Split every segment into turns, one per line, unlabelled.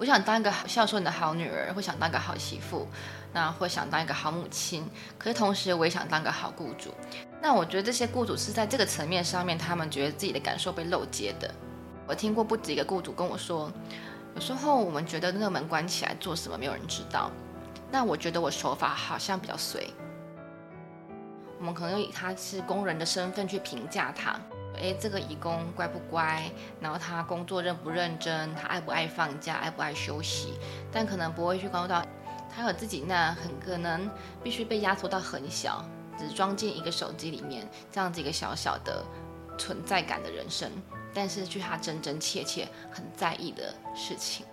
我想当一个孝顺的好女儿，会想当个好媳妇，那会想当一个好母亲。可是同时，我也想当个好雇主。那我觉得这些雇主是在这个层面上面，他们觉得自己的感受被漏接的。我听过不止一个雇主跟我说，有时候我们觉得那个门关起来做什么没有人知道。那我觉得我手法好像比较随。我们可能以他是工人的身份去评价他。哎，这个义工乖不乖？然后他工作认不认真？他爱不爱放假？爱不爱休息？但可能不会去关注到，他有自己那很可能必须被压缩到很小，只装进一个手机里面这样子一个小小的存在感的人生，但是去他真真切切很在意的事情。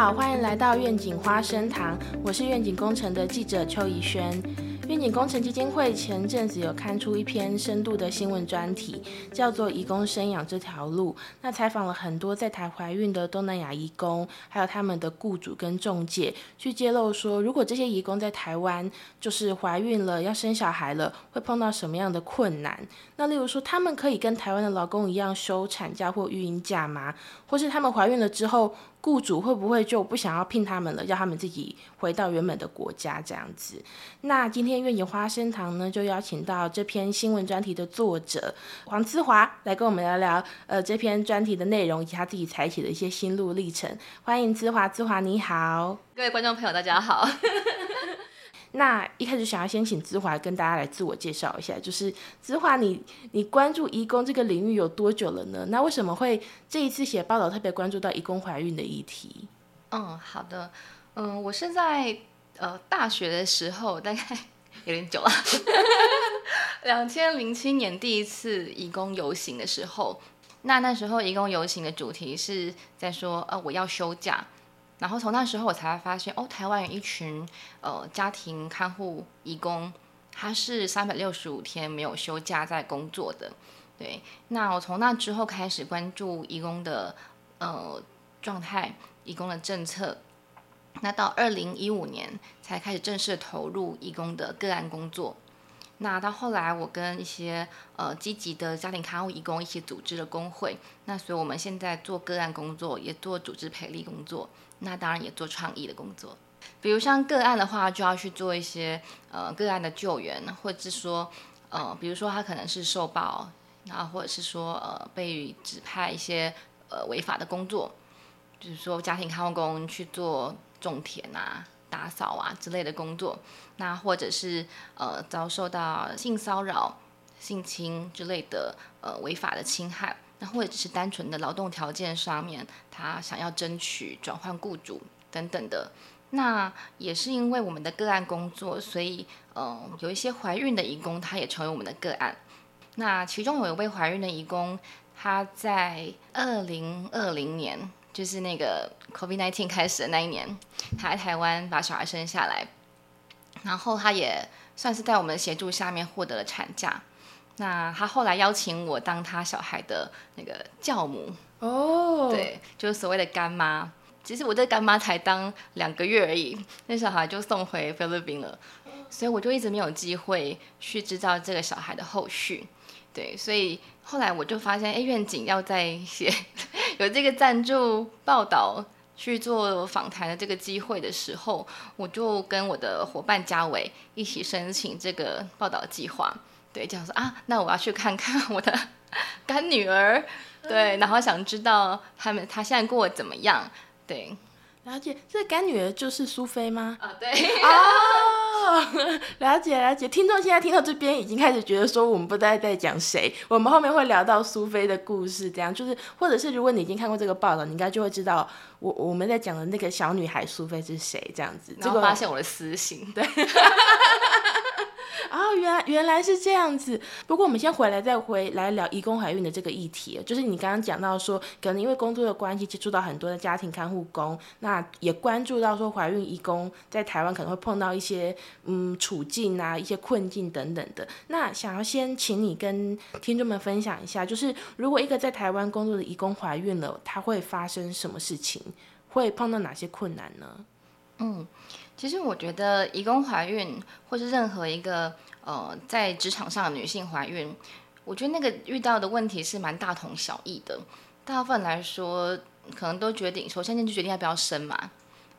好，欢迎来到愿景花生堂，我是愿景工程的记者邱怡轩。愿景工程基金会前阵子有刊出一篇深度的新闻专题，叫做《移工生养这条路》。那采访了很多在台怀孕的东南亚移工，还有他们的雇主跟中介，去揭露说，如果这些移工在台湾就是怀孕了要生小孩了，会碰到什么样的困难？那例如说，他们可以跟台湾的劳工一样休产假或育婴假吗？或是他们怀孕了之后？雇主会不会就不想要聘他们了，要他们自己回到原本的国家这样子？那今天愿景花生堂呢，就邀请到这篇新闻专题的作者黄思华来跟我们聊聊，呃，这篇专题的内容以及他自己采取的一些心路历程。欢迎思华，思华你好，
各位观众朋友大家好。
那一开始想要先请子华跟大家来自我介绍一下，就是子华，你你关注移工这个领域有多久了呢？那为什么会这一次写报道特别关注到移工怀孕的议题？
嗯，好的，嗯，我是在呃大学的时候，大概 有点久了，两千零七年第一次移工游行的时候，那那时候移工游行的主题是在说，呃，我要休假。然后从那时候我才发现，哦，台湾有一群呃家庭看护义工，他是三百六十五天没有休假在工作的。对，那我从那之后开始关注义工的呃状态、义工的政策。那到二零一五年才开始正式投入义工的个案工作。那到后来，我跟一些呃积极的家庭看护义工一起组织了工会。那所以我们现在做个案工作，也做组织培力工作。那当然也做创意的工作，比如像个案的话，就要去做一些呃个案的救援，或者是说呃，比如说他可能是受暴，然后或者是说呃被指派一些呃违法的工作，比如说家庭看护工去做种田啊、打扫啊之类的工作，那或者是呃遭受到性骚扰、性侵之类的呃违法的侵害。那或者只是单纯的劳动条件上面，他想要争取转换雇主等等的，那也是因为我们的个案工作，所以嗯，有一些怀孕的义工，他也成为我们的个案。那其中有一位怀孕的义工，他在二零二零年，就是那个 COVID-19 开始的那一年，他在台湾把小孩生下来，然后他也算是在我们协助下面获得了产假。那他后来邀请我当他小孩的那个教母哦，对，就是所谓的干妈。其实我这干妈才当两个月而已，那小孩就送回菲律宾了，所以我就一直没有机会去知道这个小孩的后续。对，所以后来我就发现，哎，愿景要在写 有这个赞助报道去做访谈的这个机会的时候，我就跟我的伙伴嘉伟一起申请这个报道计划。对，这样说啊，那我要去看看我的 干女儿，对，然后想知道他们她现在过得怎么样，对，
了解，这干女儿就是苏菲吗？
啊，对，
哦，了解了解，听众现在听到这边已经开始觉得说我们不知道在讲谁，我们后面会聊到苏菲的故事，这样就是，或者是如果你已经看过这个报道，你应该就会知道我我们在讲的那个小女孩苏菲是谁，这样子，
然后发现我的私心，
对。哦，原来原来是这样子。不过我们先回来再回来聊移工怀孕的这个议题，就是你刚刚讲到说，可能因为工作的关系接触到很多的家庭看护工，那也关注到说怀孕移工在台湾可能会碰到一些嗯处境啊、一些困境等等的。那想要先请你跟听众们分享一下，就是如果一个在台湾工作的移工怀孕了，他会发生什么事情？会碰到哪些困难呢？
嗯。其实我觉得，义工怀孕或是任何一个呃在职场上的女性怀孕，我觉得那个遇到的问题是蛮大同小异的。大部分来说，可能都决定首先就决定要不要生嘛。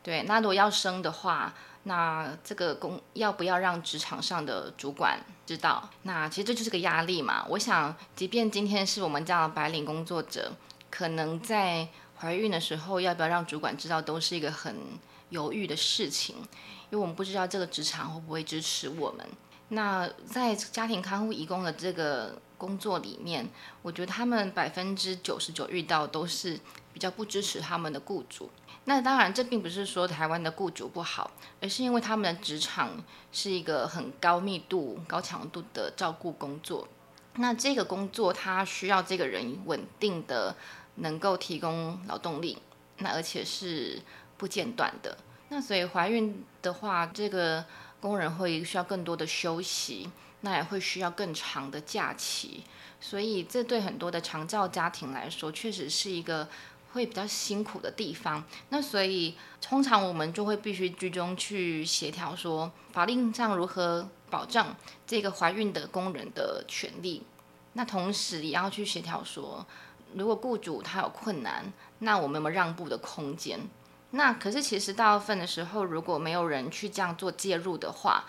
对，那如果要生的话，那这个工要不要让职场上的主管知道？那其实这就是个压力嘛。我想，即便今天是我们这样的白领工作者，可能在怀孕的时候要不要让主管知道，都是一个很。犹豫的事情，因为我们不知道这个职场会不会支持我们。那在家庭看护义工的这个工作里面，我觉得他们百分之九十九遇到都是比较不支持他们的雇主。那当然，这并不是说台湾的雇主不好，而是因为他们的职场是一个很高密度、高强度的照顾工作。那这个工作它需要这个人稳定的能够提供劳动力，那而且是。不间断的，那所以怀孕的话，这个工人会需要更多的休息，那也会需要更长的假期，所以这对很多的长照家庭来说，确实是一个会比较辛苦的地方。那所以通常我们就会必须居中去协调，说法令上如何保障这个怀孕的工人的权利，那同时也要去协调说，如果雇主他有困难，那我们有没有让步的空间？那可是，其实大部分的时候，如果没有人去这样做介入的话，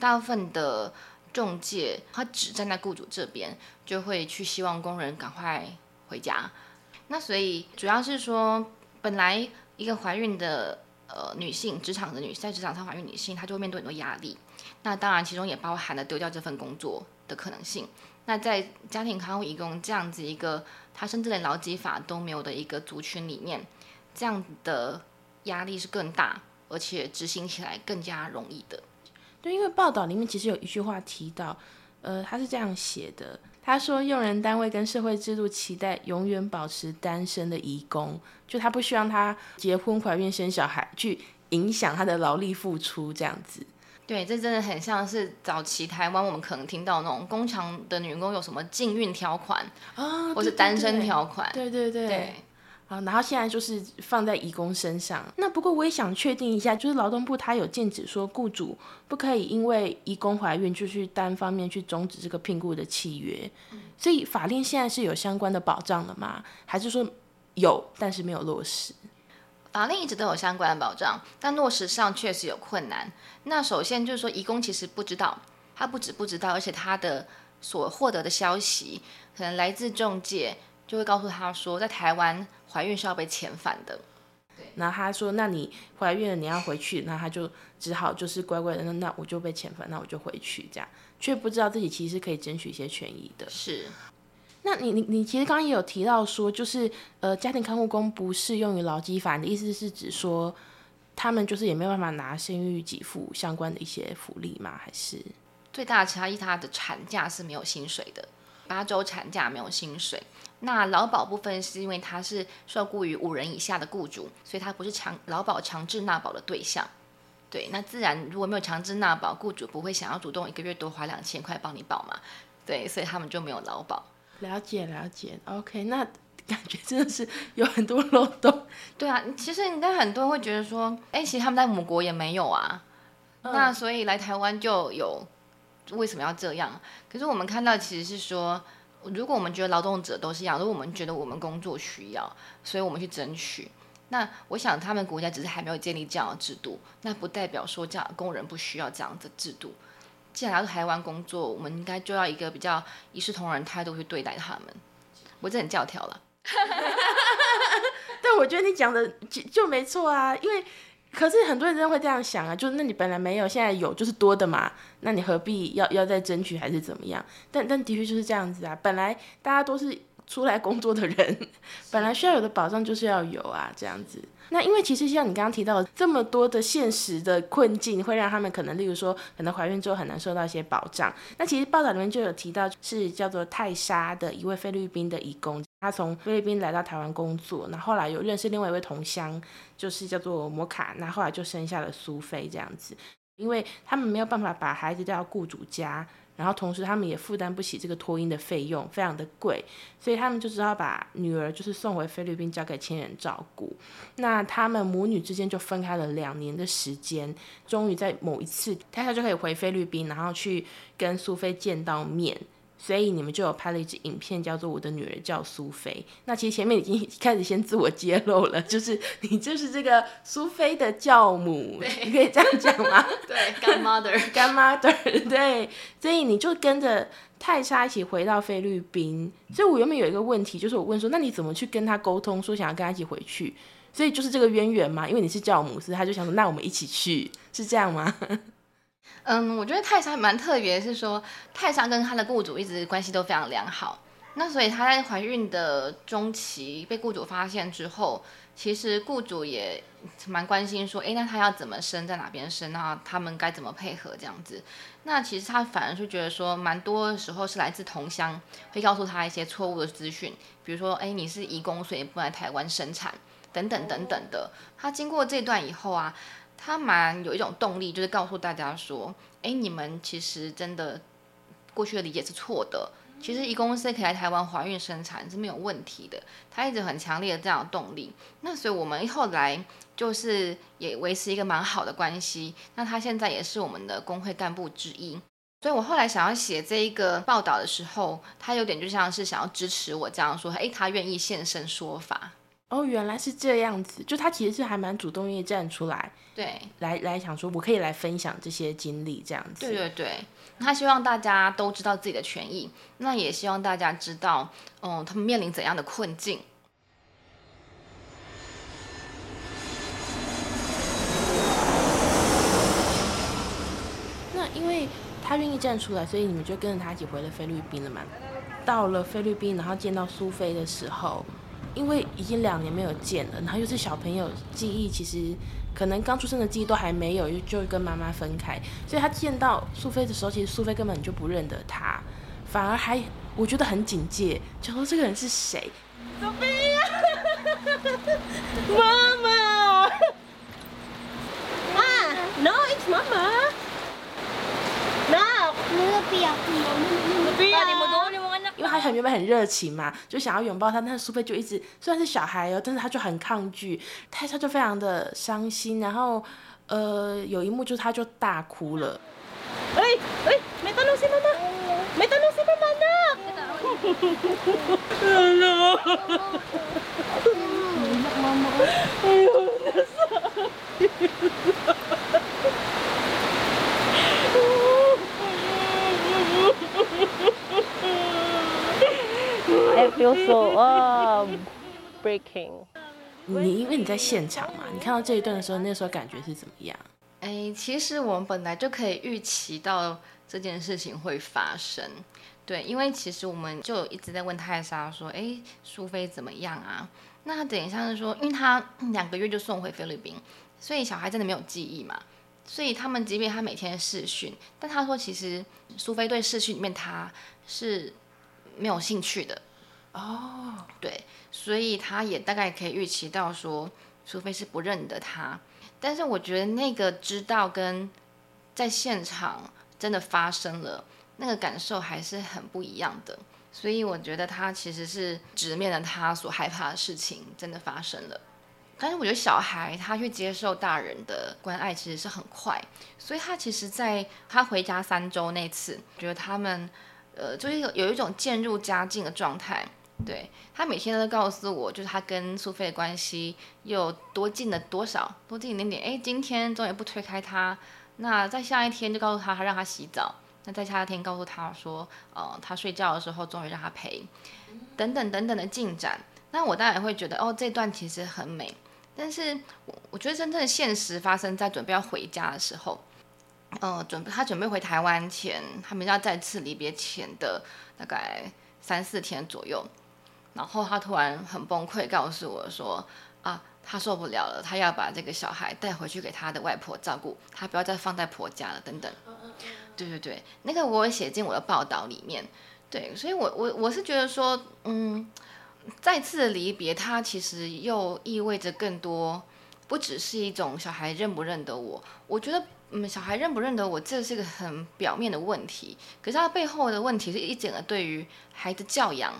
大部分的中介他只站在雇主这边，就会去希望工人赶快回家。那所以主要是说，本来一个怀孕的呃女性，职场的女在职场上怀孕女性，她就会面对很多压力。那当然，其中也包含了丢掉这份工作的可能性。那在家庭看护义工这样子一个，他甚至连劳基法都没有的一个族群里面，这样的。压力是更大，而且执行起来更加容易的。
对，因为报道里面其实有一句话提到，呃，他是这样写的，他说用人单位跟社会制度期待永远保持单身的义工，就他不希望他结婚、怀孕、生小孩去影响他的劳力付出这样子。
对，这真的很像是早期台湾我们可能听到那种工厂的女工有什么禁运条款
啊，
或是单身条款。
对对对。啊，然后现在就是放在义工身上。那不过我也想确定一下，就是劳动部它有禁止说，雇主不可以因为义工怀孕就去单方面去终止这个聘雇的契约。所以法令现在是有相关的保障的吗？还是说有，但是没有落实？
法令一直都有相关的保障，但落实上确实有困难。那首先就是说，义工其实不知道，他不止不知道，而且他的所获得的消息可能来自中介，就会告诉他说，在台湾。怀孕是要被遣返的，
然后他说：“那你怀孕了，你要回去。”那他就只好就是乖乖的，那那我就被遣返，那我就回去，这样却不知道自己其实可以争取一些权益的。
是，
那你你你其实刚刚也有提到说，就是呃，家庭看护工不适用于劳基法，你的意思是指说他们就是也没有办法拿生育给付相关的一些福利吗？还是
最大的差异，他的产假是没有薪水的，八周产假没有薪水。那劳保部分是因为他是受雇于五人以下的雇主，所以他不是强劳保强制纳保的对象。对，那自然如果没有强制纳保，雇主不会想要主动一个月多花两千块帮你保嘛？对，所以他们就没有劳保。
了解了解，OK，那感觉真的是有很多漏洞。
对啊，其实应该很多人会觉得说，哎，其实他们在母国也没有啊，那所以来台湾就有，为什么要这样？可是我们看到其实是说。如果我们觉得劳动者都是一样，如果我们觉得我们工作需要，所以我们去争取。那我想他们国家只是还没有建立这样的制度，那不代表说这样工人不需要这样的制度。既然来到台湾工作，我们应该就要一个比较一视同仁态度去对待他们。我这很教条了，
但我觉得你讲的就就没错啊，因为。可是很多人真的会这样想啊，就是那你本来没有，现在有就是多的嘛，那你何必要要再争取还是怎么样？但但的确就是这样子啊，本来大家都是出来工作的人，本来需要有的保障就是要有啊，这样子。那因为其实像你刚刚提到这么多的现实的困境，会让他们可能，例如说，可能怀孕之后很难受到一些保障。那其实报道里面就有提到，是叫做泰莎的一位菲律宾的义工，他从菲律宾来到台湾工作，那后来有认识另外一位同乡，就是叫做摩卡，那后来就生下了苏菲这样子。因为他们没有办法把孩子带到雇主家，然后同时他们也负担不起这个托婴的费用，非常的贵，所以他们就只好把女儿就是送回菲律宾交给亲人照顾。那他们母女之间就分开了两年的时间，终于在某一次，太太就可以回菲律宾，然后去跟苏菲见到面。所以你们就有拍了一支影片，叫做《我的女儿叫苏菲》。那其实前面已经开始先自我揭露了，就是你就是这个苏菲的教母，你可以这样讲吗？
对，干 mother，
干 mother，对。所以你就跟着泰莎一起回到菲律宾。所以我原本有一个问题，就是我问说，那你怎么去跟他沟通，说想要跟他一起回去？所以就是这个渊源嘛，因为你是教母，所以他就想说，那我们一起去，是这样吗？
嗯，我觉得泰莎蛮特别，是说泰莎跟她的雇主一直关系都非常良好。那所以她在怀孕的中期被雇主发现之后，其实雇主也蛮关心说，哎，那她要怎么生，在哪边生，那他们该怎么配合这样子。那其实他反而是觉得说，蛮多时候是来自同乡会告诉他一些错误的资讯，比如说，哎，你是移工，所以不来台湾生产，等等等等的。他经过这段以后啊。他蛮有一种动力，就是告诉大家说：“哎，你们其实真的过去的理解是错的。其实，一公司可以来台湾怀孕生产是没有问题的。”他一直很强烈的这样的动力。那所以我们后来就是也维持一个蛮好的关系。那他现在也是我们的工会干部之一。所以我后来想要写这一个报道的时候，他有点就像是想要支持我这样说：“哎，他愿意现身说法。”
哦，原来是这样子，就他其实是还蛮主动愿意站出来，
对，
来来想说，我可以来分享这些经历，这样子。
对对对，他希望大家都知道自己的权益，那也希望大家知道，嗯，他们面临怎样的困境。
那因为他愿意站出来，所以你们就跟着他一起回了菲律宾了嘛？到了菲律宾，然后见到苏菲的时候。因为已经两年没有见了，然后又是小朋友，记忆其实可能刚出生的记忆都还没有，就就跟妈妈分开，所以他见到苏菲的时候，其实苏菲根本就不认得他，反而还我觉得很警戒，就说这个人是谁？
苏菲呀，妈妈，啊，No，it's 妈妈，No，不要，不要。
因为他很原本很热情嘛，就想要拥抱他，但是苏菲就一直虽然是小孩哦，但是他就很抗拒，他他就非常的伤心，然后呃有一幕就是他就大哭了。
哎哎，没到路西妈妈，没到路西妈妈呢。妈 妈，哎呦，那啥。I feel so um breaking。
你因为你在现场嘛，你看到这一段的时候，那时候感觉是怎么样？
哎，其实我们本来就可以预期到这件事情会发生，对，因为其实我们就一直在问泰莎说，哎，苏菲怎么样啊？那等一下是说，因为他两个月就送回菲律宾，所以小孩真的没有记忆嘛，所以他们即便他每天试训，但他说其实苏菲对试训里面他是没有兴趣的。哦，对，所以他也大概可以预期到说，除非是不认得他，但是我觉得那个知道跟在现场真的发生了那个感受还是很不一样的，所以我觉得他其实是直面了他所害怕的事情真的发生了，但是我觉得小孩他去接受大人的关爱其实是很快，所以他其实在他回家三周那次，觉得他们呃就是有有一种渐入佳境的状态。对他每天都告诉我，就是他跟苏菲的关系又多近了多少，多近一点点。哎，今天终于不推开他，那在下一天就告诉他，他让他洗澡。那在下一天告诉他说，呃，他睡觉的时候终于让他陪，等等等等的进展。那我当然会觉得，哦，这段其实很美。但是我我觉得真正的现实发生在准备要回家的时候，呃，准备他准备回台湾前，他们要再次离别前的大概三四天左右。然后他突然很崩溃，告诉我说：“啊，他受不了了，他要把这个小孩带回去给他的外婆照顾，他不要再放在婆家了，等等。”对对对，那个我也写进我的报道里面。对，所以我我我是觉得说，嗯，再次的离别，它其实又意味着更多，不只是一种小孩认不认得我。我觉得嗯，小孩认不认得我，这是个很表面的问题。可是他背后的问题是一整个对于孩子教养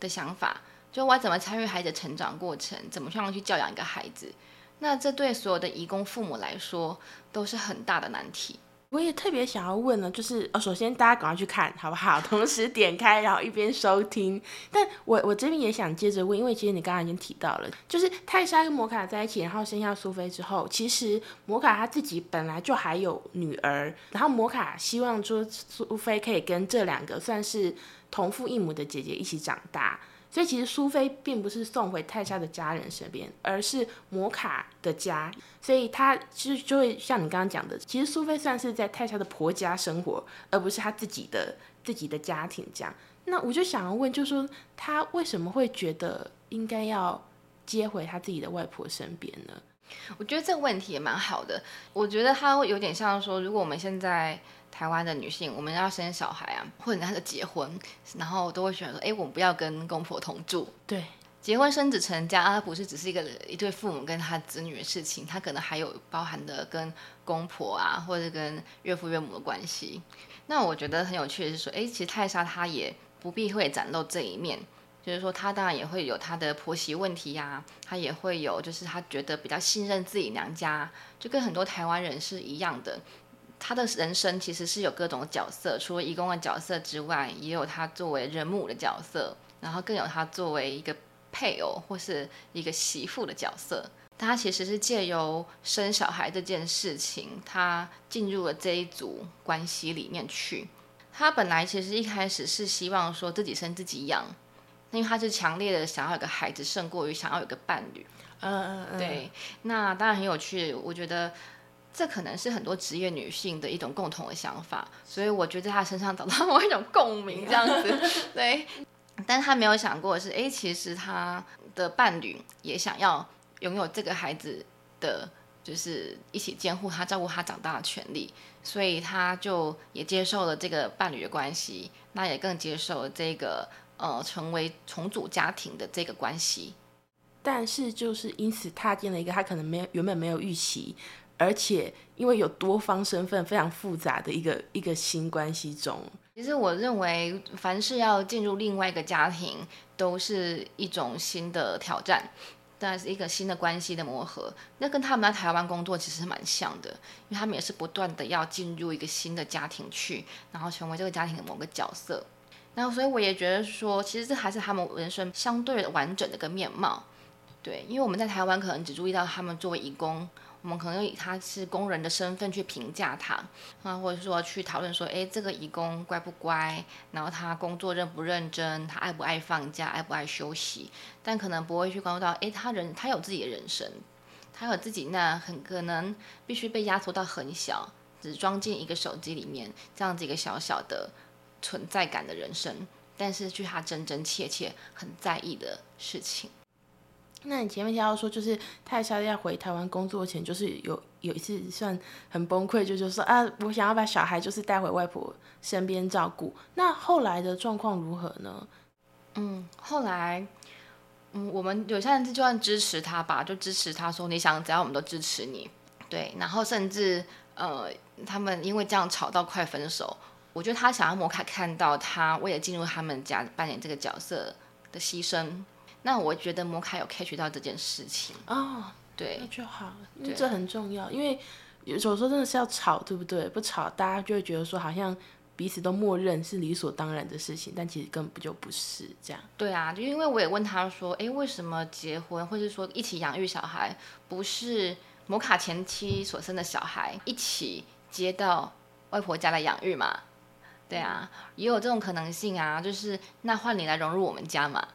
的想法，就我要怎么参与孩子成长过程，怎么样去教养一个孩子。那这对所有的义工父母来说都是很大的难题。
我也特别想要问呢，就是哦，首先大家赶快去看好不好？同时点开，然后一边收听。但我我这边也想接着问，因为其实你刚刚已经提到了，就是泰莎跟摩卡在一起，然后生下苏菲之后，其实摩卡他自己本来就还有女儿，然后摩卡希望说苏菲可以跟这两个算是同父异母的姐姐一起长大。所以其实苏菲并不是送回泰莎的家人身边，而是摩卡的家。所以她其实就会像你刚刚讲的，其实苏菲算是在泰莎的婆家生活，而不是她自己的自己的家庭这样。那我就想要问，就是说她为什么会觉得应该要接回她自己的外婆身边呢？
我觉得这个问题也蛮好的。我觉得它会有点像说，如果我们现在。台湾的女性，我们要生小孩啊，或者她的结婚，然后都会选说，哎，我们不要跟公婆同住。
对，
结婚生子成家，它不是只是一个一对父母跟他子女的事情，它可能还有包含的跟公婆啊，或者跟岳父岳母的关系。那我觉得很有趣的是说，哎，其实泰莎她也不必会展露这一面，就是说她当然也会有她的婆媳问题呀，她也会有就是她觉得比较信任自己娘家，就跟很多台湾人是一样的。他的人生其实是有各种角色，除了义工的角色之外，也有他作为人母的角色，然后更有他作为一个配偶或是一个媳妇的角色。他其实是借由生小孩这件事情，他进入了这一组关系里面去。他本来其实一开始是希望说自己生自己养，因为他是强烈的想要有个孩子，胜过于想要有个伴侣。
嗯嗯嗯。
对，那当然很有趣，我觉得。这可能是很多职业女性的一种共同的想法，所以我觉得在她身上找到某一种共鸣，这样子，对。但她没有想过的是，哎，其实她的伴侣也想要拥有这个孩子的，就是一起监护他、照顾他长大的权利，所以她就也接受了这个伴侣的关系，那也更接受了这个呃成为重组家庭的这个关系。
但是就是因此踏进了一个他可能没有原本没有预期。而且，因为有多方身份非常复杂的一个一个新关系中，
其实我认为，凡是要进入另外一个家庭，都是一种新的挑战，当然是一个新的关系的磨合。那跟他们在台湾工作其实蛮像的，因为他们也是不断的要进入一个新的家庭去，然后成为这个家庭的某个角色。那所以我也觉得说，其实这还是他们人生相对完整的一个面貌。对，因为我们在台湾可能只注意到他们作为义工。我们可能要以他是工人的身份去评价他啊，或者说去讨论说，哎，这个义工乖不乖？然后他工作认不认真？他爱不爱放假？爱不爱休息？但可能不会去关注到，哎，他人他有自己的人生，他有自己那很可能必须被压缩到很小，只装进一个手机里面这样子一个小小的存在感的人生，但是去他真真切切很在意的事情。
那你前面提到说，就是泰莎要回台湾工作前，就是有有一次算很崩溃，就就说啊，我想要把小孩就是带回外婆身边照顾。那后来的状况如何呢？
嗯，后来，嗯，我们有些人就算支持他吧，就支持他说你想怎样，我们都支持你。对，然后甚至呃，他们因为这样吵到快分手。我觉得他想要摩卡看到他为了进入他们家扮演这个角色的牺牲。那我觉得摩卡有 catch 到这件事情
哦，
对，
那就好，这很重要，因为有时候真的是要吵，对不对？不吵，大家就会觉得说好像彼此都默认是理所当然的事情，但其实根本就不是这样。
对啊，就因为我也问他说，哎，为什么结婚或者说一起养育小孩，不是摩卡前妻所生的小孩一起接到外婆家来养育嘛？对啊，也有这种可能性啊，就是那换你来融入我们家嘛。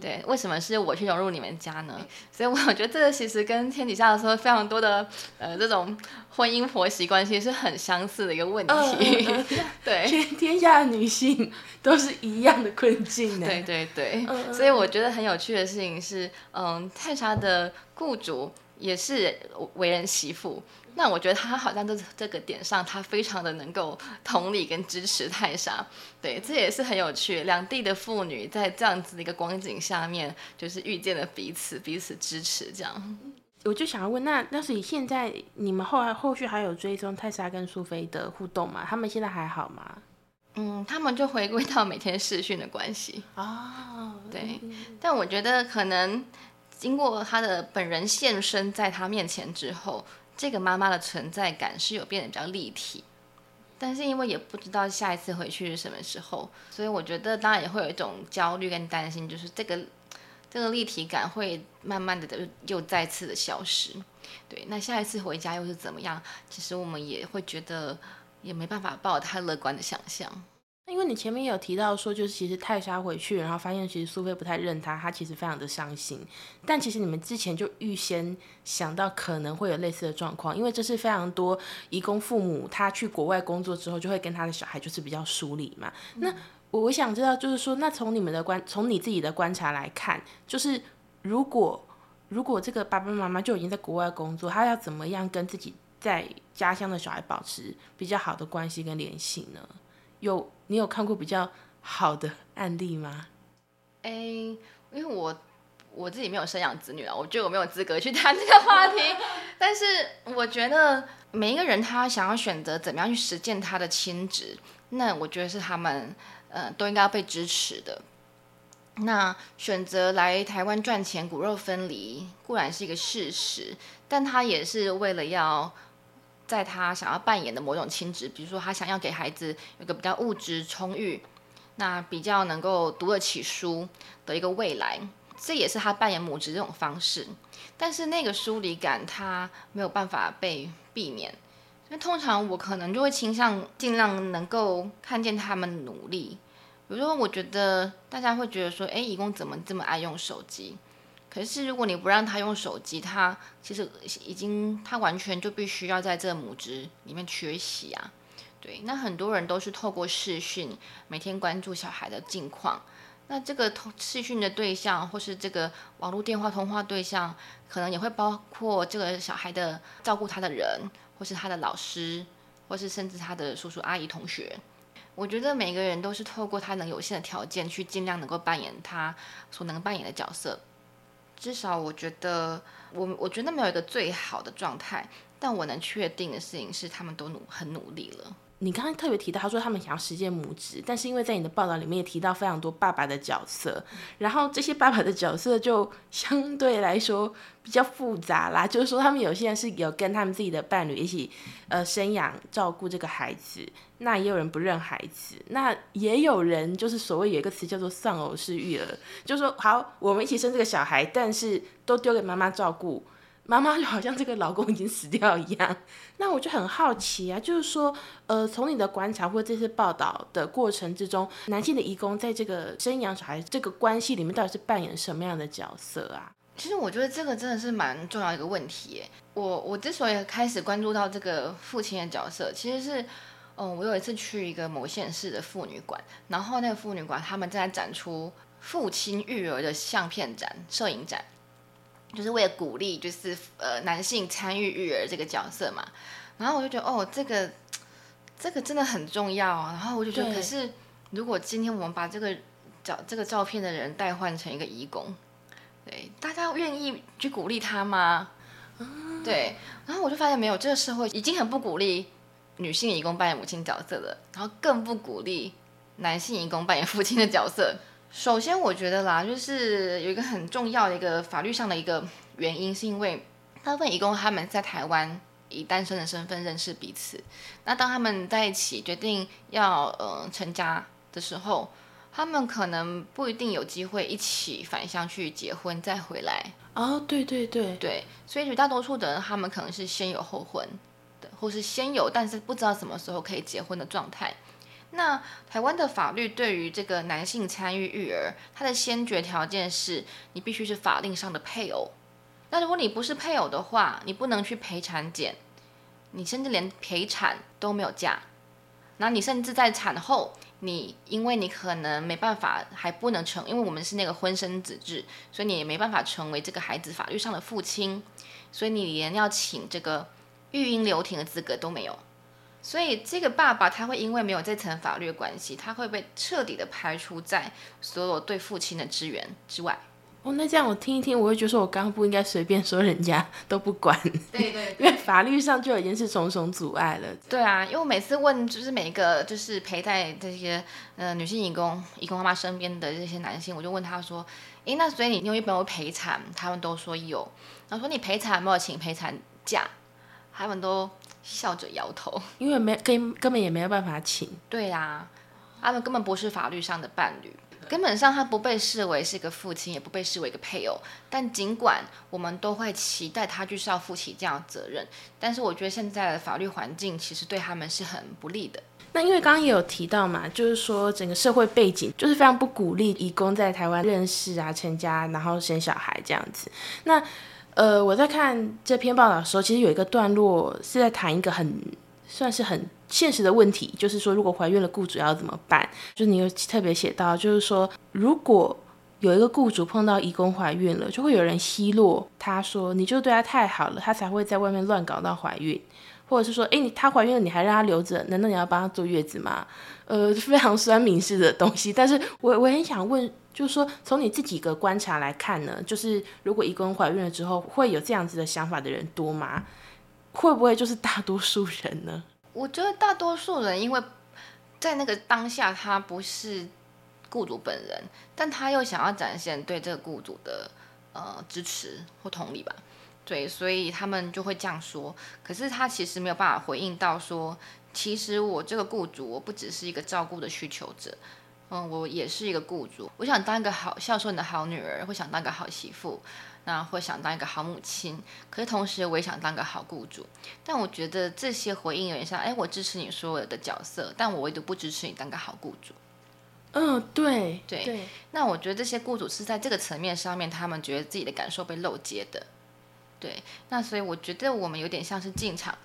对，为什么是我去融入你们家呢？所以我 觉得这个其实跟天底下的时候非常多的呃这种婚姻婆媳关系是很相似的一个问题。对，
全天下的女性都是一样的困境呢。
对对对，所以我觉得很有趣的事情是，嗯，泰莎的雇主也是为人媳妇。那我觉得他好像在这个点上，他非常的能够同理跟支持泰莎，对，这也是很有趣。两地的妇女在这样子的一个光景下面，就是遇见了彼此，彼此支持这样。
我就想要问，那那所以现在你们后来后续还有追踪泰莎跟苏菲的互动吗？他们现在还好吗？
嗯，他们就回归到每天视讯的关系。
哦，
对，但我觉得可能经过他的本人现身在他面前之后，这个妈妈的存在感是有变得比较立体。但是因为也不知道下一次回去是什么时候，所以我觉得当然也会有一种焦虑跟担心，就是这个这个立体感会慢慢的又再次的消失。对，那下一次回家又是怎么样？其实我们也会觉得。也没办法抱太乐观的想象。
因为你前面有提到说，就是其实泰莎回去，然后发现其实苏菲不太认他，他其实非常的伤心。但其实你们之前就预先想到可能会有类似的状况，因为这是非常多义工父母他去国外工作之后，就会跟他的小孩就是比较疏离嘛。那我想知道，就是说，那从你们的观，从你自己的观察来看，就是如果如果这个爸爸妈妈就已经在国外工作，他要怎么样跟自己？在家乡的小孩保持比较好的关系跟联系呢？有你有看过比较好的案例吗？
哎，因为我我自己没有生养子女啊，我觉得我没有资格去 谈这个话题。但是我觉得每一个人他想要选择怎么样去实践他的亲职，那我觉得是他们呃都应该要被支持的。那选择来台湾赚钱骨肉分离固然是一个事实，但他也是为了要。在他想要扮演的某种亲职，比如说他想要给孩子有个比较物质充裕，那比较能够读得起书的一个未来，这也是他扮演母职这种方式。但是那个疏离感他没有办法被避免，因为通常我可能就会倾向尽量能够看见他们努力。比如说，我觉得大家会觉得说，哎，义工怎么这么爱用手机？可是，如果你不让他用手机，他其实已经他完全就必须要在这母职里面学习啊。对，那很多人都是透过视讯每天关注小孩的近况。那这个通视讯的对象，或是这个网络电话通话对象，可能也会包括这个小孩的照顾他的人，或是他的老师，或是甚至他的叔叔阿姨同学。我觉得每个人都是透过他能有限的条件，去尽量能够扮演他所能扮演的角色。至少我觉得，我我觉得没有一个最好的状态，但我能确定的事情是，他们都努很努力了。
你刚刚特别提到，他说他们想要实践母职，但是因为在你的报道里面也提到非常多爸爸的角色，然后这些爸爸的角色就相对来说比较复杂啦。就是说，他们有些人是有跟他们自己的伴侣一起，呃，生养照顾这个孩子，那也有人不认孩子，那也有人就是所谓有一个词叫做丧偶式育儿，就是说，好，我们一起生这个小孩，但是都丢给妈妈照顾。妈妈就好像这个老公已经死掉一样，那我就很好奇啊，就是说，呃，从你的观察或这些报道的过程之中，男性的义工在这个生养小孩这个关系里面，到底是扮演什么样的角色啊？
其实我觉得这个真的是蛮重要一个问题。我我之所以开始关注到这个父亲的角色，其实是，嗯，我有一次去一个某县市的妇女馆，然后那个妇女馆他们正在展出父亲育儿的相片展、摄影展。就是为了鼓励，就是呃男性参与育儿这个角色嘛，然后我就觉得哦，这个这个真的很重要啊。然后我就觉得，可是如果今天我们把这个照这个照片的人代换成一个义工，对，大家愿意去鼓励他吗？对，然后我就发现没有，这个社会已经很不鼓励女性义工扮演母亲角色了，然后更不鼓励男性义工扮演父亲的角色。首先，我觉得啦，就是有一个很重要的一个法律上的一个原因，是因为大部分义工他们在台湾以单身的身份认识彼此，那当他们在一起决定要呃成家的时候，他们可能不一定有机会一起返乡去结婚再回来。
哦，对对对
对，所以绝大多数的人，他们可能是先有后婚的，或是先有但是不知道什么时候可以结婚的状态。那台湾的法律对于这个男性参与育儿，它的先决条件是你必须是法令上的配偶。那如果你不是配偶的话，你不能去陪产检，你甚至连陪产都没有假。那你甚至在产后，你因为你可能没办法，还不能成，因为我们是那个婚生子制，所以你也没办法成为这个孩子法律上的父亲，所以你连要请这个育婴留停的资格都没有。所以这个爸爸他会因为没有这层法律关系，他会被彻底的排除在所有对父亲的支援之外。
哦，那这样我听一听，我会觉得说我刚刚不应该随便说人家 都不管，
对对
因为法律上就已经是重重阻碍了。
对啊，因为我每次问，就是每一个就是陪在这些呃女性义工、义工妈妈身边的这些男性，我就问他说：“诶，那所以你有没有陪产？”他们都说有。然后说你陪产有没有请陪产假？他们都笑着摇头。
因为没根根本也没有办法请。
对啊，他们根本不是法律上的伴侣。根本上，他不被视为是一个父亲，也不被视为一个配偶。但尽管我们都会期待他就是要负起这样的责任，但是我觉得现在的法律环境其实对他们是很不利的。
那因为刚刚也有提到嘛，就是说整个社会背景就是非常不鼓励义工在台湾认识啊、成家，然后生小孩这样子。那呃，我在看这篇报道的时候，其实有一个段落是在谈一个很算是很。现实的问题就是说，如果怀孕了，雇主要怎么办？就你有特别写到，就是说，如果有一个雇主碰到义工怀孕了，就会有人奚落他说，你就对他太好了，他才会在外面乱搞到怀孕，或者是说，哎，你她怀孕了，你还让她留着，难道你要帮她坐月子吗？呃，非常酸民式的东西。但是 我我很想问，就是说，从你自己个观察来看呢，就是如果一个人怀孕了之后，会有这样子的想法的人多吗？会不会就是大多数人呢？
我觉得大多数人，因为在那个当下，他不是雇主本人，但他又想要展现对这个雇主的呃支持或同理吧，对，所以他们就会这样说。可是他其实没有办法回应到说，其实我这个雇主，我不只是一个照顾的需求者，嗯，我也是一个雇主，我想当一个好孝顺的好女儿，会想当个好媳妇。那会想当一个好母亲，可是同时我也想当个好雇主。但我觉得这些回应有点像，哎，我支持你所有的角色，但我唯独不支持你当个好雇主。
嗯，对
对。那我觉得这些雇主是在这个层面上面，他们觉得自己的感受被漏接的。对。那所以我觉得我们有点像是进场，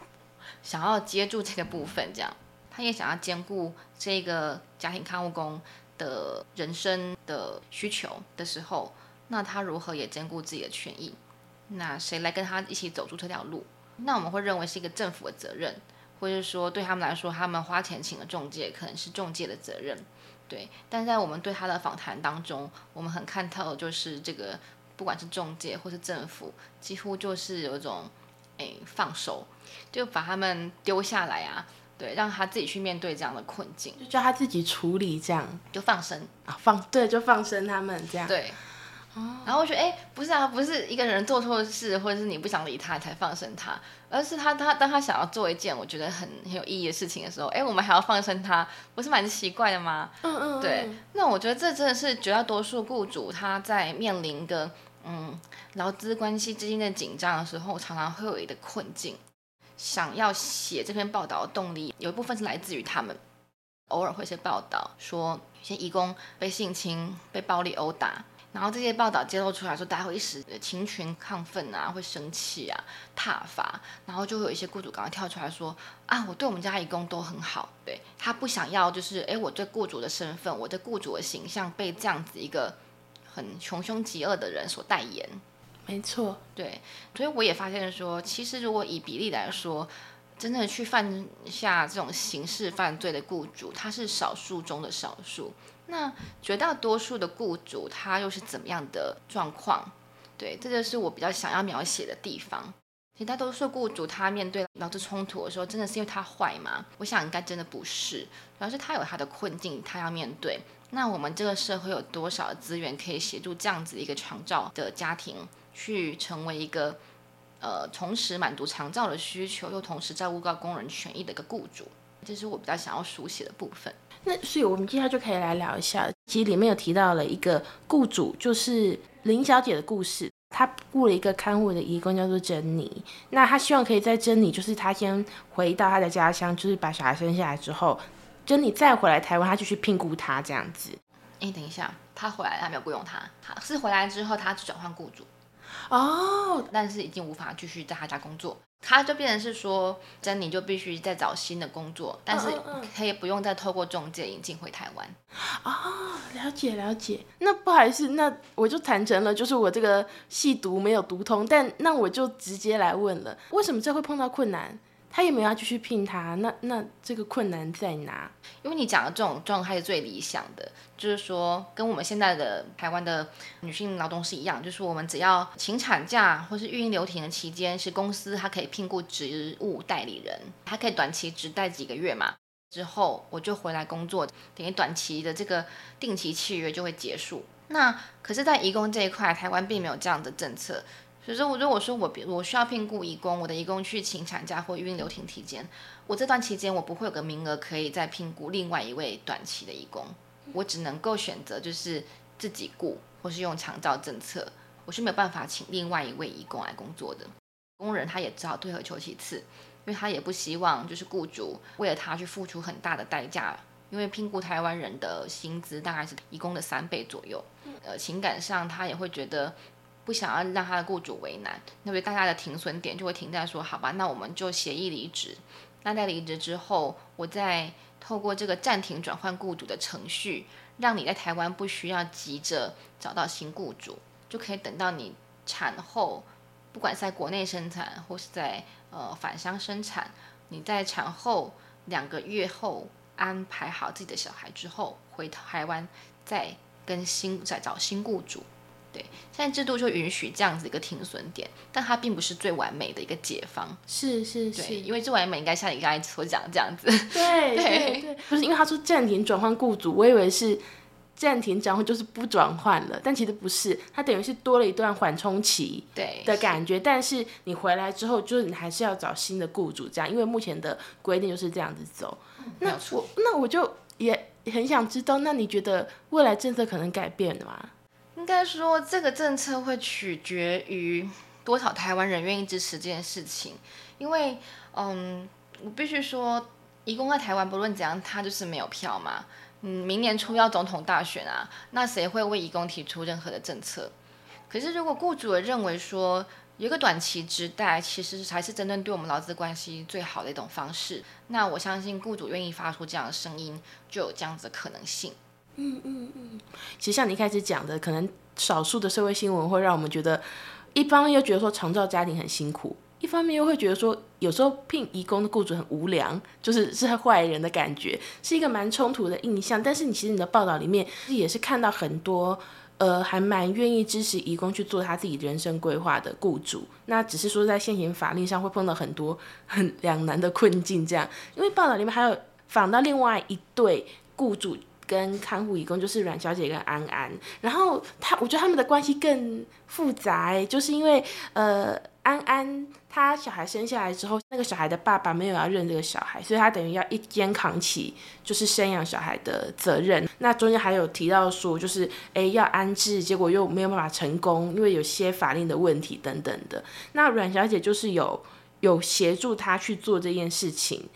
想要接住这个部分，这样他也想要兼顾这个家庭看护工的人生的需求的时候。那他如何也兼顾自己的权益？那谁来跟他一起走出这条路？那我们会认为是一个政府的责任，或者说对他们来说，他们花钱请了中介，可能是中介的责任。对，但在我们对他的访谈当中，我们很看透，就是这个不管是中介或是政府，几乎就是有一种诶放手，就把他们丢下来啊，对，让他自己去面对这样的困境，
就叫他自己处理，这样
就放生
啊，放对，就放生他们这样，
对。然后我觉得，哎，不是啊，不是一个人做错事，或者是你不想理他才放生他，而是他他当他想要做一件我觉得很很有意义的事情的时候，哎，我们还要放生他，不是蛮奇怪的吗？
嗯嗯，
对。那我觉得这真的是绝大多数雇主他在面临一个嗯劳资关系之间的紧张的时候，常常会有一个困境。想要写这篇报道的动力，有一部分是来自于他们偶尔会些报道说，有些义工被性侵、被暴力殴打。然后这些报道揭露出来说，大家会一时情群亢奋啊，会生气啊，挞伐，然后就会有一些雇主赶快跳出来说啊，我对我们家义工都很好，对他不想要就是哎，我对雇主的身份，我对雇主的形象被这样子一个很穷凶极恶的人所代言。
没错，
对，所以我也发现说，其实如果以比例来说，真的去犯下这种刑事犯罪的雇主，他是少数中的少数。那绝大多数的雇主他又是怎么样的状况？对，这就是我比较想要描写的地方。绝大多数雇主他面对劳资冲突的时候，真的是因为他坏吗？我想应该真的不是，主要是他有他的困境，他要面对。那我们这个社会有多少资源可以协助这样子一个长照的家庭，去成为一个呃同时满足长照的需求，又同时照顾到工人权益的一个雇主？这是我比较想要书写的部分。
那所以，我们接下来就可以来聊一下。其实里面有提到了一个雇主，就是林小姐的故事。她雇了一个看护的义工，叫做珍妮。那她希望可以在珍妮，就是她先回到她的家乡，就是把小孩生下来之后，珍妮再回来台湾，她就去聘雇她这样子。
哎，等一下，她回来，她没有雇佣她，她是回来之后，她转换雇主。
哦，
但是已经无法继续在她家工作，他就变成是说，珍妮就必须再找新的工作，但是可以不用再透过中介引进回台湾。
哦，了解了解。那不好意思，那我就谈成了，就是我这个细读没有读通，但那我就直接来问了，为什么这会碰到困难？他也没有要继续聘他，那那这个困难在哪？
因为你讲的这种状态是最理想的，就是说跟我们现在的台湾的女性劳动是一样，就是我们只要请产假或是育婴留停的期间，是公司它可以聘雇职务代理人，它可以短期只带几个月嘛，之后我就回来工作，等于短期的这个定期契约就会结束。那可是，在移工这一块，台湾并没有这样的政策。所以说，我如果说我我需要聘雇义工，我的义工去请产假或孕留停期间，我这段期间我不会有个名额可以再聘雇另外一位短期的义工，我只能够选择就是自己雇，或是用长照政策，我是没有办法请另外一位义工来工作的。工人他也只好退而求其次，因为他也不希望就是雇主为了他去付出很大的代价，因为聘雇台湾人的薪资大概是义工的三倍左右，呃，情感上他也会觉得。不想要让他的雇主为难，那么大家的停损点就会停在说，好吧，那我们就协议离职。那在离职之后，我再透过这个暂停转换雇主的程序，让你在台湾不需要急着找到新雇主，就可以等到你产后，不管是在国内生产或是在呃返乡生产，你在产后两个月后安排好自己的小孩之后，回台湾再跟新再找新雇主。对，现在制度就允许这样子一个停损点，但它并不是最完美的一个解方。
是是是，
因为最完美应该像你刚才所讲这样子。
对对对，不是因为他说暂停转换雇主，我以为是暂停转换就是不转换了，但其实不是，它等于是多了一段缓冲期
对
的感觉。但是你回来之后，就是你还是要找新的雇主，这样，因为目前的规定就是这样子走。那我那我就也很想知道，那你觉得未来政策可能改变吗？
应该说，这个政策会取决于多少台湾人愿意支持这件事情。因为，嗯，我必须说，移工在台湾不论怎样，他就是没有票嘛。嗯，明年初要总统大选啊，那谁会为移工提出任何的政策？可是，如果雇主认为说，有一个短期之待，其实才是真正对我们劳资关系最好的一种方式，那我相信雇主愿意发出这样的声音，就有这样子的可能性。
嗯嗯嗯，其实像你一开始讲的，可能少数的社会新闻会让我们觉得，一方面又觉得说长照家庭很辛苦，一方面又会觉得说有时候聘义工的雇主很无良，就是是坏人的感觉，是一个蛮冲突的印象。但是你其实你的报道里面也是看到很多，呃，还蛮愿意支持义工去做他自己人生规划的雇主。那只是说在现行法律上会碰到很多很两难的困境，这样。因为报道里面还有访到另外一对雇主。跟看护义工就是阮小姐跟安安，然后他我觉得他们的关系更复杂，就是因为呃安安她小孩生下来之后，那个小孩的爸爸没有要认这个小孩，所以他等于要一肩扛起就是生养小孩的责任。那中间还有提到说，就是诶要安置，结果又没有办法成功，因为有些法令的问题等等的。那阮小姐就是有有协助他去做这件事情。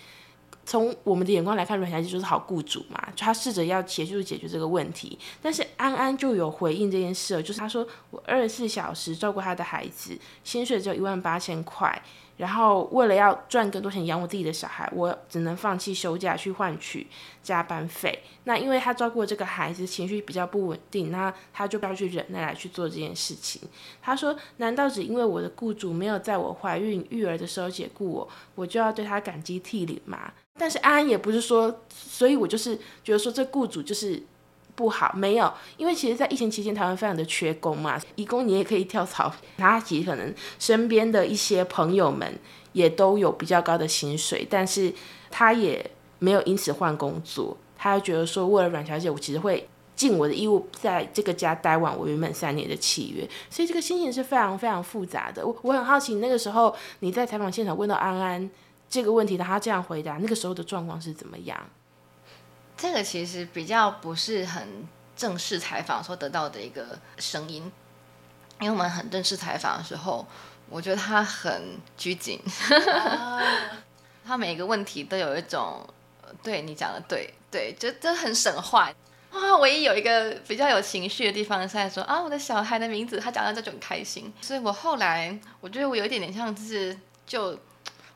从我们的眼光来看，阮小姐就是好雇主嘛，就她试着要协助解决这个问题。但是安安就有回应这件事，就是她说我二十四小时照顾她的孩子，薪水只有一万八千块。然后为了要赚更多钱养我自己的小孩，我只能放弃休假去换取加班费。那因为他照顾这个孩子情绪比较不稳定，那他就不要去忍耐来去做这件事情。他说：“难道只因为我的雇主没有在我怀孕育儿的时候解雇我，我就要对他感激涕零吗？”但是安安也不是说，所以我就是觉得说这雇主就是。不好，没有，因为其实，在疫情期间，台湾非常的缺工嘛，义工你也可以跳槽，他其实可能身边的一些朋友们也都有比较高的薪水，但是他也没有因此换工作，他觉得说，为了阮小姐，我其实会尽我的义务，在这个家待完我原本三年的契约，所以这个心情是非常非常复杂的。我我很好奇，那个时候你在采访现场问到安安这个问题，他这样回答，那个时候的状况是怎么样？
这个其实比较不是很正式采访所得到的一个声音，因为我们很正式采访的时候，我觉得他很拘谨，他每一个问题都有一种对你讲的对对，就就很省话啊。唯一有一个比较有情绪的地方是在说啊，我的小孩的名字，他讲到这就很开心，所以我后来我觉得我有一点点像是就。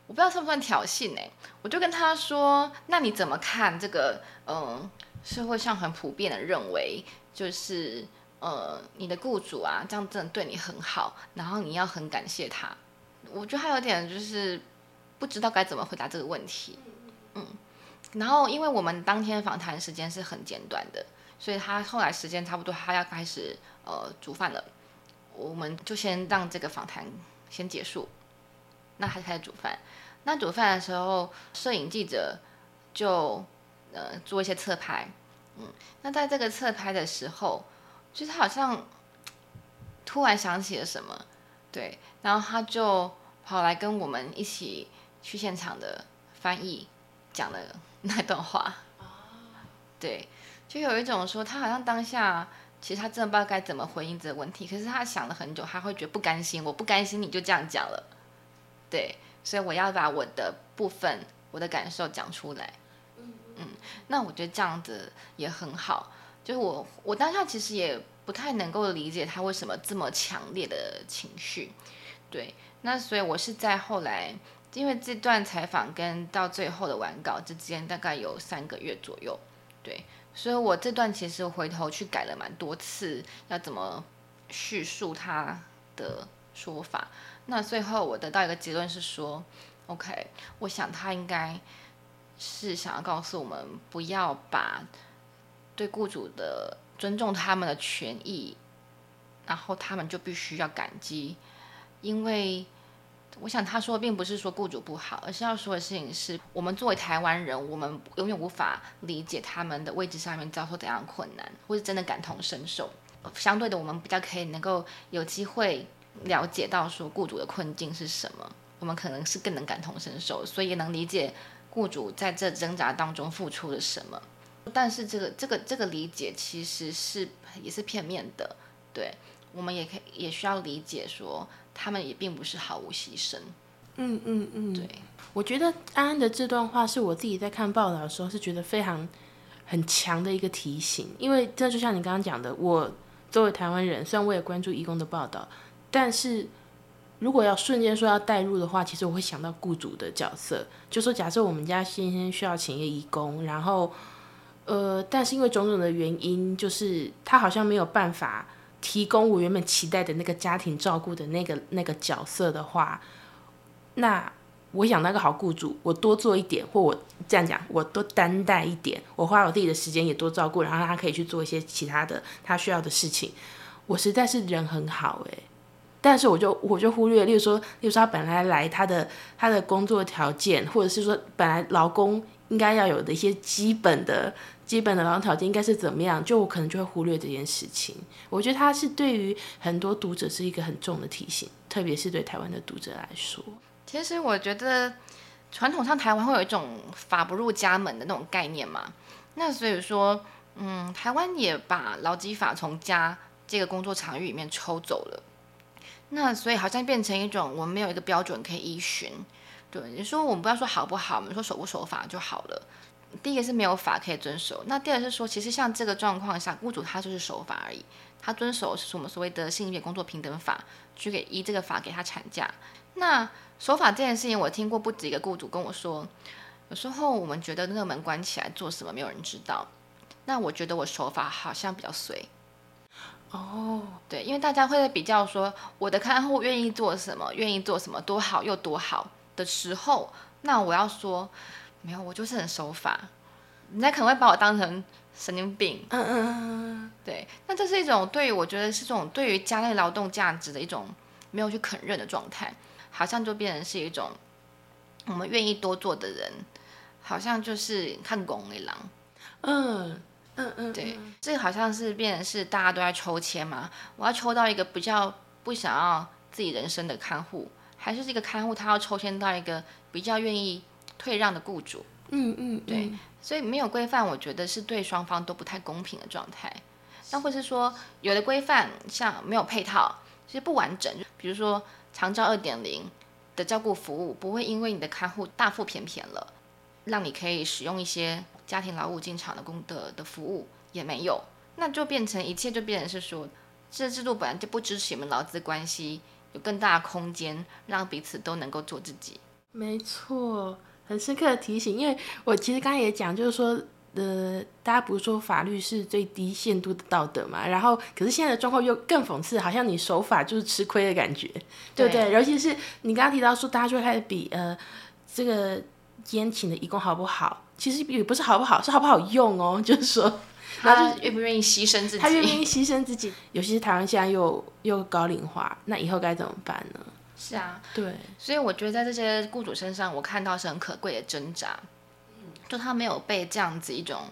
我不知道算不算挑衅哎，我就跟他说：“那你怎么看这个？嗯，社会上很普遍的认为，就是呃，你的雇主啊，这样真的对你很好，然后你要很感谢他。我觉得他有点就是不知道该怎么回答这个问题。嗯，然后因为我们当天访谈时间是很简短的，所以他后来时间差不多，他要开始呃煮饭了，我们就先让这个访谈先结束，那他就开始煮饭。那煮饭的时候，摄影记者就呃做一些侧拍，嗯，那在这个侧拍的时候，就是他好像突然想起了什么，对，然后他就跑来跟我们一起去现场的翻译讲了那段话，对，就有一种说他好像当下其实他真的不知道该怎么回应这个问题，可是他想了很久，他会觉得不甘心，我不甘心你就这样讲了，对。所以我要把我的部分、我的感受讲出来。嗯那我觉得这样子也很好。就是我，我当下其实也不太能够理解他为什么这么强烈的情绪。对，那所以我是在后来，因为这段采访跟到最后的完稿之间大概有三个月左右。对，所以我这段其实回头去改了蛮多次，要怎么叙述他的说法。那最后我得到一个结论是说，OK，我想他应该是想要告诉我们，不要把对雇主的尊重他们的权益，然后他们就必须要感激，因为我想他说的并不是说雇主不好，而是要说的事情是我们作为台湾人，我们永远无法理解他们的位置上面遭受怎样困难，或是真的感同身受。相对的，我们比较可以能够有机会。了解到说雇主的困境是什么，我们可能是更能感同身受，所以也能理解雇主在这挣扎当中付出了什么。但是这个这个这个理解其实是也是片面的，对我们也可以也需要理解说他们也并不是毫无牺牲。
嗯嗯嗯，
对，
我觉得安安的这段话是我自己在看报道的时候是觉得非常很强的一个提醒，因为这就像你刚刚讲的，我作为台湾人，虽然我也关注义工的报道。但是，如果要瞬间说要代入的话，其实我会想到雇主的角色。就说假设我们家先生需要请一个义工，然后，呃，但是因为种种的原因，就是他好像没有办法提供我原本期待的那个家庭照顾的那个那个角色的话，那我想那个好雇主，我多做一点，或我这样讲，我多担待一点，我花我自己的时间也多照顾，然后他可以去做一些其他的他需要的事情。我实在是人很好诶。但是我就我就忽略，例如说，例如说他本来来他的他的工作条件，或者是说本来劳工应该要有的一些基本的基本的劳动条件应该是怎么样，就我可能就会忽略这件事情。我觉得他是对于很多读者是一个很重的提醒，特别是对台湾的读者来说。
其实我觉得传统上台湾会有一种法不入家门的那种概念嘛，那所以说，嗯，台湾也把劳基法从家这个工作场域里面抽走了。那所以好像变成一种我们没有一个标准可以依循，对你说我们不要说好不好，我们说守不守法就好了。第一个是没有法可以遵守，那第二是说其实像这个状况下，雇主他就是守法而已，他遵守是我们所谓的性别工作平等法，去给依这个法给他产假。那守法这件事情，我听过不止一个雇主跟我说，有时候我们觉得那个门关起来做什么没有人知道，那我觉得我守法好像比较随。
哦，
对，因为大家会在比较说我的看护愿意做什么，愿意做什么多好又多好的时候，那我要说没有，我就是很守法，人家可能会把我当成神经病。
嗯嗯嗯，
对，那这是一种对于我觉得是这种对于家内劳动价值的一种没有去肯认的状态，好像就变成是一种我们愿意多做的人，好像就是看拱一狼。
嗯。嗯嗯，
对，这个好像是变成是大家都在抽签嘛。我要抽到一个比较不想要自己人生的看护，还是这个看护他要抽签到一个比较愿意退让的雇主？
嗯嗯，
对，所以没有规范，我觉得是对双方都不太公平的状态。那或是说有的规范像没有配套，其实不完整，比如说长照二点零的照顾服务，不会因为你的看护大腹便便了，让你可以使用一些。家庭劳务进场的功德的服务也没有，那就变成一切就变成是说，这制度本来就不支持你们劳资关系有更大的空间，让彼此都能够做自己。
没错，很深刻的提醒，因为我其实刚刚也讲，就是说，呃，大家不是说法律是最低限度的道德嘛，然后可是现在的状况又更讽刺，好像你守法就是吃亏的感觉，对不对？尤其是你刚刚提到说，大家就开始比呃。这个烟请的义工好不好，其实也不是好不好，是好不好用哦，就是说。然后
他愿不愿意牺牲自己？
他愿意牺牲自己，尤其是台湾现在又又高龄化，那以后该怎么办呢？
是啊，
对，
所以我觉得在这些雇主身上，我看到是很可贵的挣扎，就他没有被这样子一种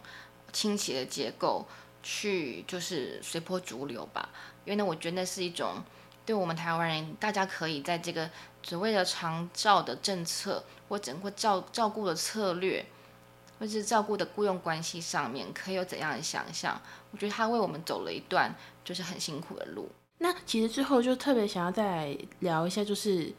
倾斜的结构去就是随波逐流吧，因为呢，我觉得那是一种对我们台湾人，大家可以在这个所谓的长照的政策或整个照照顾的策略。或是照顾的雇佣关系上面，可以有怎样的想象？我觉得他为我们走了一段就是很辛苦的路。
那其实最后就特别想要再聊一下，就是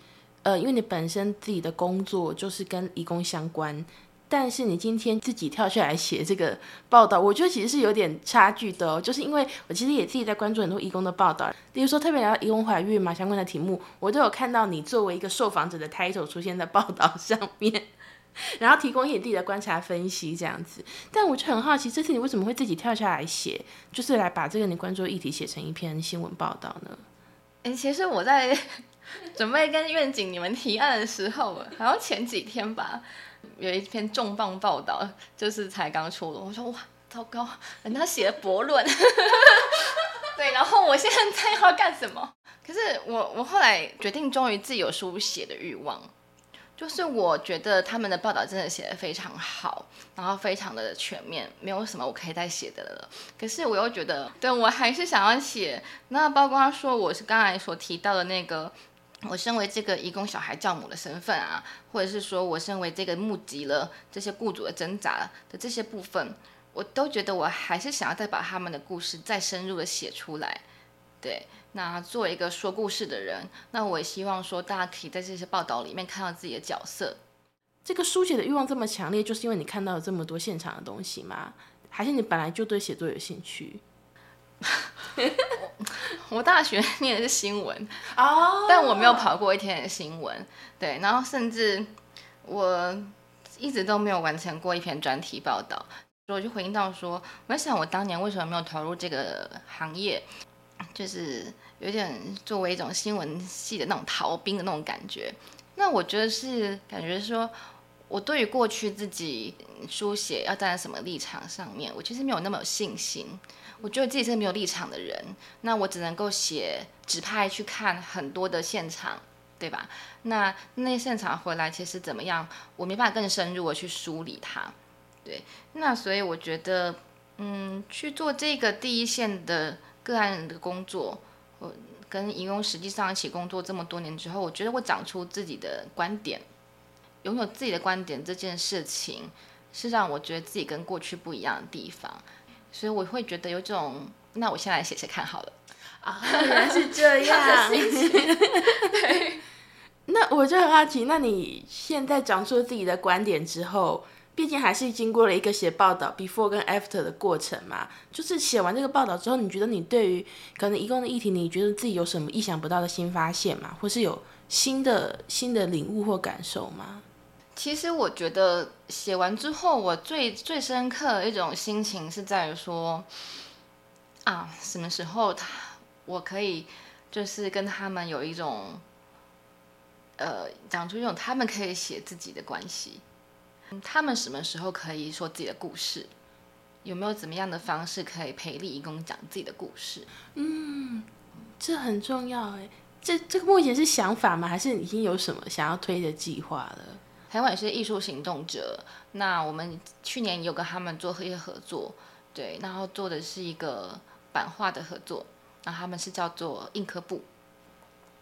呃，因为你本身自己的工作就是跟义工相关，但是你今天自己跳下来写这个报道，我觉得其实是有点差距的哦。就是因为我其实也自己在关注很多义工的报道，例如说特别聊义工怀孕嘛相关的题目，我都有看到你作为一个受访者的 title 出现在报道上面。然后提供一点自己的观察分析这样子，但我就很好奇，这次你为什么会自己跳下来写，就是来把这个你关注的议题写成一篇新闻报道呢？
哎，其实我在 准备跟愿景你们提案的时候，好像前几天吧，有一篇重磅报道，就是才刚出了，我说哇，糟糕，人家写博论，对，然后我现在要干什么？可是我我后来决定，终于自己有书写的欲望。就是我觉得他们的报道真的写的非常好，然后非常的全面，没有什么我可以再写的了。可是我又觉得，对我还是想要写。那包括说我是刚才所提到的那个，我身为这个义工小孩教母的身份啊，或者是说我身为这个募集了这些雇主的挣扎的这些部分，我都觉得我还是想要再把他们的故事再深入的写出来，对。那作为一个说故事的人，那我也希望说，大家可以在这些报道里面看到自己的角色。
这个书写的欲望这么强烈，就是因为你看到了这么多现场的东西吗？还是你本来就对写作有兴趣？
我大学念的是新闻
哦，
但我没有跑过一天的新闻。对，然后甚至我一直都没有完成过一篇专题报道。所以我就回应到说，我在想我当年为什么没有投入这个行业。就是有点作为一种新闻系的那种逃兵的那种感觉，那我觉得是感觉说，我对于过去自己书写要站在什么立场上面，我其实没有那么有信心。我觉得自己是没有立场的人，那我只能够写指派去看很多的现场，对吧？那那现场回来其实怎么样，我没办法更深入的去梳理它，对。那所以我觉得，嗯，去做这个第一线的。个案的工作，我跟义工实际上一起工作这么多年之后，我觉得我长出自己的观点，拥有自己的观点这件事情，是让我觉得自己跟过去不一样的地方，所以我会觉得有种，那我先来写写看好了。
啊，原来是这样。
对。
那我就很好奇，那你现在讲出自己的观点之后？毕竟还是经过了一个写报道 before 跟 after 的过程嘛，就是写完这个报道之后，你觉得你对于可能一共的议题，你觉得自己有什么意想不到的新发现吗？或是有新的新的领悟或感受吗？
其实我觉得写完之后，我最最深刻的一种心情是在于说，啊，什么时候他我可以就是跟他们有一种，呃，讲出一种他们可以写自己的关系。他们什么时候可以说自己的故事？有没有怎么样的方式可以陪立义工讲自己的故事？
嗯，这很重要哎。这这个目前是想法吗？还是已经有什么想要推的计划了？
台湾也是艺术行动者，那我们去年有跟他们做一些合作，对，然后做的是一个版画的合作，那他们是叫做印刻部，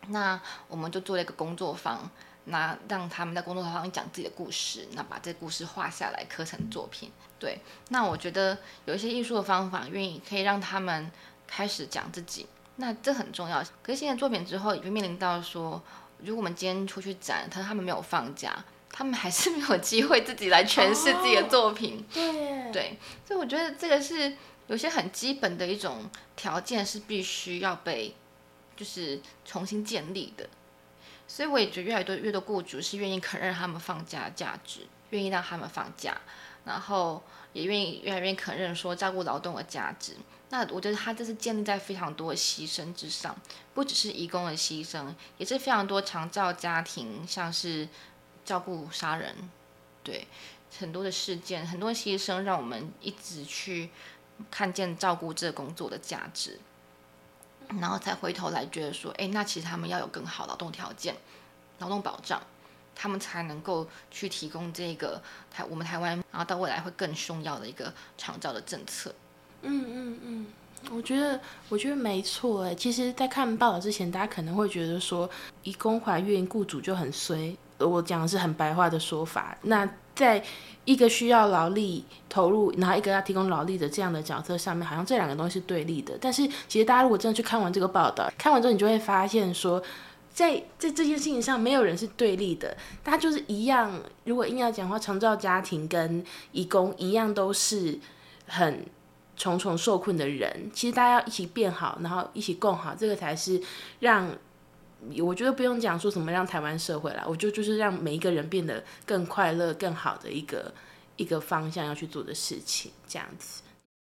那我们就做了一个工作坊。那让他们在工作台上讲自己的故事，那把这故事画下来刻成作品。对，那我觉得有一些艺术的方法，愿意可以让他们开始讲自己，那这很重要。可是现在作品之后，也会面临到说，如果我们今天出去展，他他们没有放假，他们还是没有机会自己来诠释自己的作品。
对，
对，所以我觉得这个是有些很基本的一种条件，是必须要被就是重新建立的。所以我也觉得越来越多越多雇主是愿意肯认他们放假的价值，愿意让他们放假，然后也愿意越来越肯认说照顾劳动的价值。那我觉得他这是建立在非常多的牺牲之上，不只是义工的牺牲，也是非常多长照家庭，像是照顾杀人，对很多的事件，很多牺牲，让我们一直去看见照顾这个工作的价值，然后才回头来觉得说，哎，那其实他们要有更好劳动条件、劳动保障，他们才能够去提供这个台我们台湾，然后到未来会更重要的一个长照的政策。
嗯嗯嗯。我觉得，我觉得没错哎。其实，在看报道之前，大家可能会觉得说，移工怀孕，雇主就很衰。我讲的是很白话的说法。那在一个需要劳力投入，然后一个要提供劳力的这样的角色上面，好像这两个东西是对立的。但是，其实大家如果真的去看完这个报道，看完之后，你就会发现说，在在这件事情上，没有人是对立的，大家就是一样。如果硬要讲话，长照家庭跟移工一样，都是很。重重受困的人，其实大家要一起变好，然后一起共好，这个才是让我觉得不用讲说什么让台湾社会啦，我就就是让每一个人变得更快乐、更好的一个一个方向要去做的事情，这样子。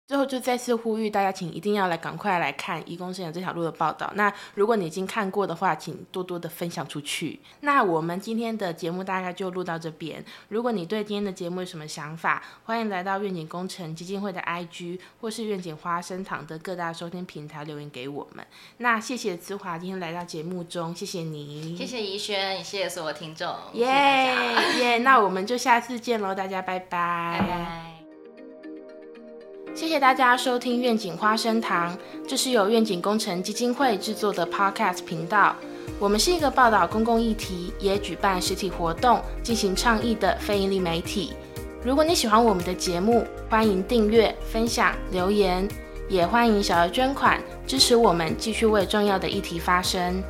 最后就再次呼吁大家，请一定要来赶快来看《移工生涯这条路》的报道。那如果你已经看过的话，请多多的分享出去。那我们今天的节目大概就录到这边。如果你对今天的节目有什么想法，欢迎来到愿景工程基金会的 IG 或是愿景花生堂的各大收听平台留言给我们。那谢谢姿华今天来到节目中，谢谢你，
谢谢怡轩，也谢谢所有听众，
耶耶。那我们就下次见喽，大家拜
拜，拜拜。
谢谢大家收听愿景花生堂，这是由愿景工程基金会制作的 Podcast 频道。我们是一个报道公共议题，也举办实体活动、进行倡议的非营利媒体。如果你喜欢我们的节目，欢迎订阅、分享、留言，也欢迎小额捐款支持我们，继续为重要的议题发声。